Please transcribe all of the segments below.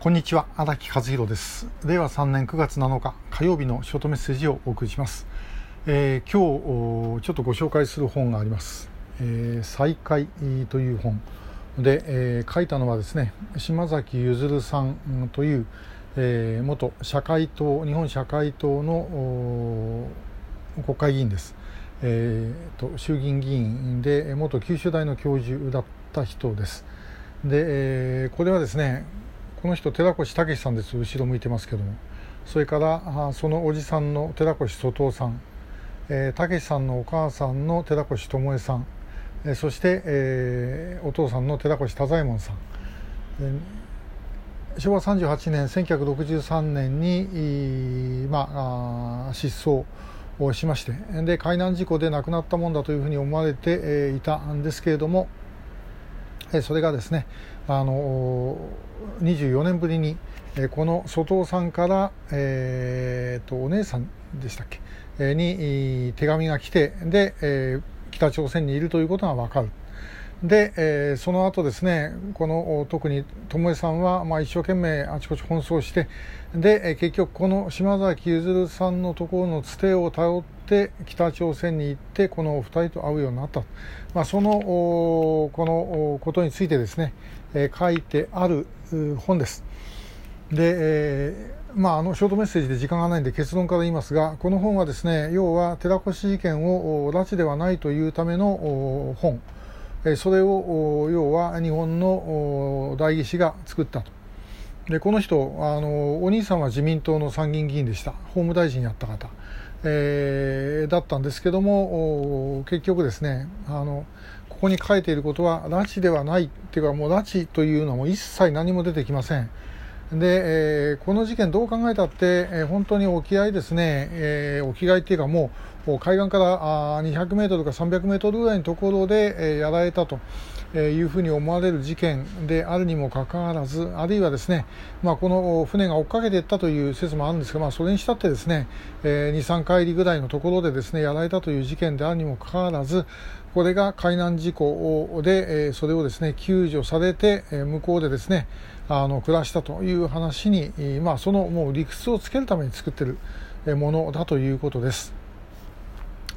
こんにちは荒木和弘です。令和3年9月7日火曜日のショートメッセージをお送りします、えー、今日ちょっとご紹介する本があります「えー、再会」という本で、えー、書いたのはですね島崎譲さんという、え、元社会党日本社会党の国会議員です、えーと、衆議院議員で元九州大の教授だった人です。で、え、これはですねこの人寺越武さんです。後ろ向いてますけども。それからそのおじさんの寺越外藤さん。えー、さんのお母さんの寺越智恵さん、えー、そして、えー、お父さんの寺越太左衛門さん、えー、昭和38年1963年に、まあ、失踪をしまして。で海難事故で亡くなったもんだというふうに思われて、え、いたんですけれども、それがですねあの24年ぶりにこの外尾さんから、えー、とお姉さんでしたっけに手紙が来てで北朝鮮にいるということが分かる。で、えー、その後ですね、この特に友江さんは、まあ、一生懸命あちこち奔走して、で、えー、結局この島崎譲さんのところのつてを頼って北朝鮮に行って、このお二人と会うようになった。まあ、その、このことについてですね、えー、書いてある本です。で、えーまあ、あのショートメッセージで時間がないんで結論から言いますがこの本はですね要は寺越事件を拉致ではないというための本それを要は日本の代議士が作ったと。でこの人あのお兄さんは自民党の参議院議員でした法務大臣やった方、えー、だったんですけども結局ですねあのここに書いていることは拉致ではないっていうかもう拉致というのはも一切何も出てきません。で、えー、この事件どう考えたって、えー、本当に沖合ですね、えー、沖合っていうかもう海岸から200メートルか300メートルぐらいのところで、やられたと。いうふうに思われる事件であるにもかかわらず、あるいはですね、まあ、この船が追っかけていったという説もあるんですが、まあ、それにしたってですね、えー、2、3回りぐらいのところでですね、やられたという事件であるにもかかわらず、これが海難事故で、それをですね、救助されて、向こうでですね、あの暮らしたという話に、まあ、そのもう理屈をつけるために作っているものだということです。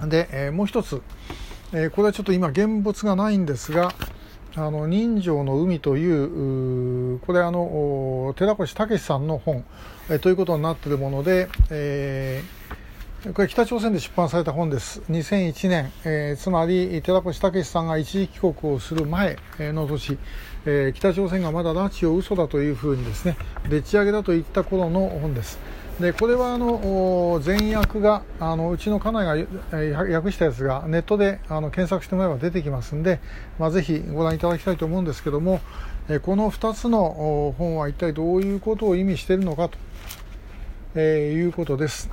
で、えー、もう一つ、えー、これはちょっと今現物がないんですが、あの人情の海というこれあの寺越武さんの本、え、ということになっているもので、えー、これ北朝鮮で出版された本です。2001年、えー、つまり寺越武さんが一時帰国をする前の年、えー、北朝鮮がまだ拉致を嘘だというふうにですねでっち上げだといった頃の本です。でこれはあの前訳があのうちの家内が訳したやつがネットであの検索してもらえば出てきますんで、まあ、ぜひご覧いただきたいと思うんですけどもえこの2つの本は一体どういうことを意味しているのかと、えー、いうことです。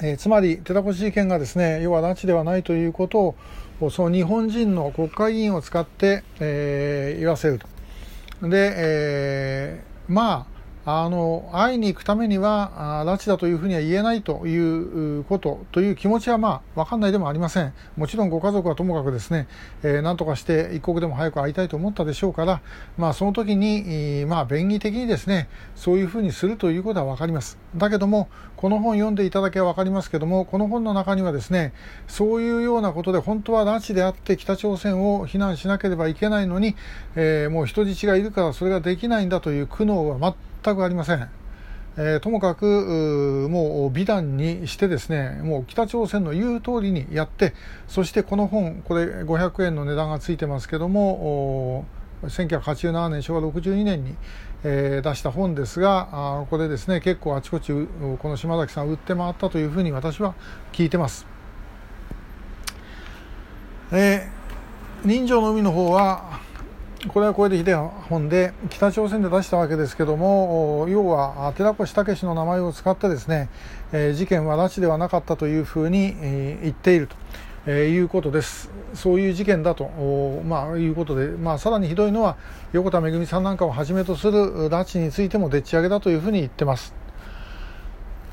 えー、つまり寺越事件がですね要は拉致ではないということをその日本人の国会議員を使って、えー、言わせると。で、えー、まああの会いに行くためには拉致だというふうには言えないということという気持ちはまあ分かんないでもありません。もちろんご家族はともかくですね、えー、何とかして一刻でも早く会いたいと思ったでしょうから、まあ、その時に、まあ、便宜的にですねそういうふうにするということは分かります。だけどもこの本読んでいただけば分かりますけどもこの本の中にはですねそういうようなことで本当は拉致であって北朝鮮を非難しなければいけないのに、えー、もう人質がいるからそれができないんだという苦悩は全全くありません。えー、ともかくもう美談にしてですねもう北朝鮮の言う通りにやってそしてこの本これ500円の値段がついてますけども1987年昭和62年に、えー、出した本ですがあこれですね結構あちこちこの島崎さん売って回ったというふうに私は聞いてます。えー、人情の海の方はこれはこれでひで本で北朝鮮で出したわけですけども要は寺越武の名前を使ってですね、え、事件は拉致ではなかったというふうに、え、言っていると。え、いうことです。そういう事件だと、まあ、いうことで、まあ、さらにひどいのは横田めぐみさんなんかをはじめとする拉致についてもでっち上げだというふうに言ってます。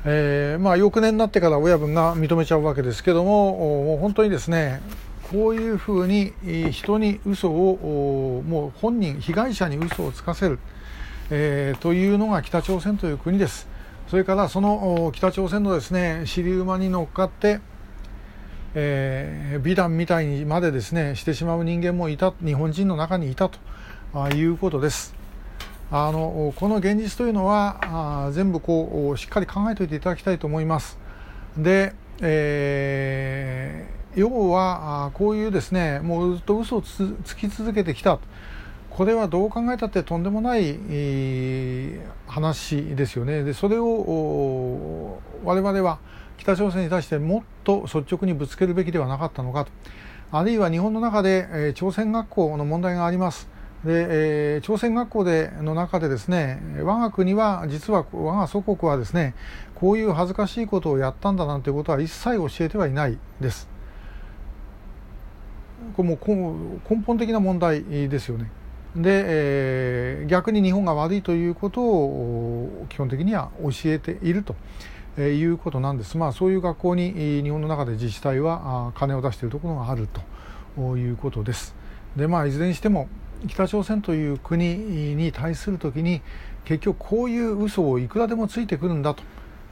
えー、まあ、翌年になってから親分が認めちゃうわけですけども、もう本当にですね、こういうふうに人に嘘をもう本人被害者に嘘をつかせる、えー、というのが北朝鮮という国です。それからその北朝鮮のですね尻馬に乗っかって、えー、美談みたいにまでですねしてしまう人間もいた日本人の中にいたということです。あのこの現実というのはあ全部こうしっかり考えておいていただきたいと思います。で、えー、要はこういうですねもうずっと嘘をつき続けてきたこれはどう考えたってとんでもない、話ですよね。でそれを我々は北朝鮮に対してもっと率直にぶつけるべきではなかったのかと。あるいは日本の中で、え、朝鮮学校の問題があります。で、え、朝鮮学校での中でですね我が国は実は我が祖国はですねこういう恥ずかしいことをやったんだなんてことは一切教えてはいないです。これも根本的な問題ですよね。で、えー、逆に日本が悪いということを基本的には教えていると。えいうことなんです、まあ、そういう学校に日本の中で自治体は金を出しているところがあるということです。でまあ、いずれにしても北朝鮮という国に対するときに結局こういう嘘をいくらでもついてくるんだと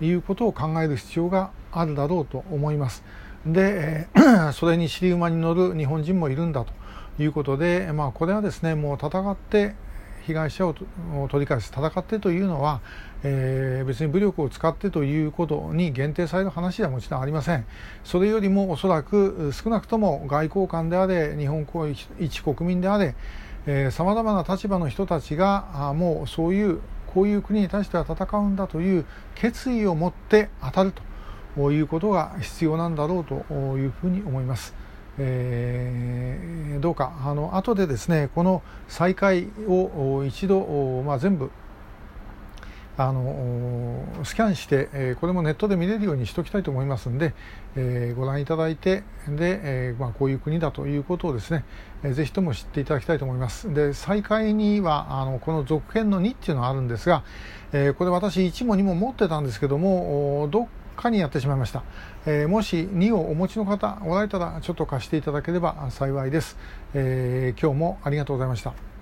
いうことを考える必要があるだろうと思います。で、それに尻馬に乗る日本人もいるんだということで、まあ、これはですねもう戦って被害者を取り返す戦ってというのは、えー、別に武力を使ってということに限定される話ではもちろんありません。それよりもおそらく少なくとも外交官であれ日本一国民であれさまざまな立場の人たちがあもうそういうこういう国に対しては戦うんだという決意を持って当たると。ということが必要なんだろうというふうに思います。えー、どうかあの後でですねこの再開を一度、まあ、全部あのスキャンして、えこれもネットで見れるようにしておきたいと思いますので、えご覧いただいてで、えまあ、こういう国だということをですね、えー、ぜひとも知っていただきたいと思いますで再開にはあのこの続編の2っていうのがあるんですが、えこれ私1も2も持ってたんですけどもどっかにやってしまいました、えー、もし2をお持ちの方おられたらちょっと貸していただければ幸いです、えー、今日もありがとうございました。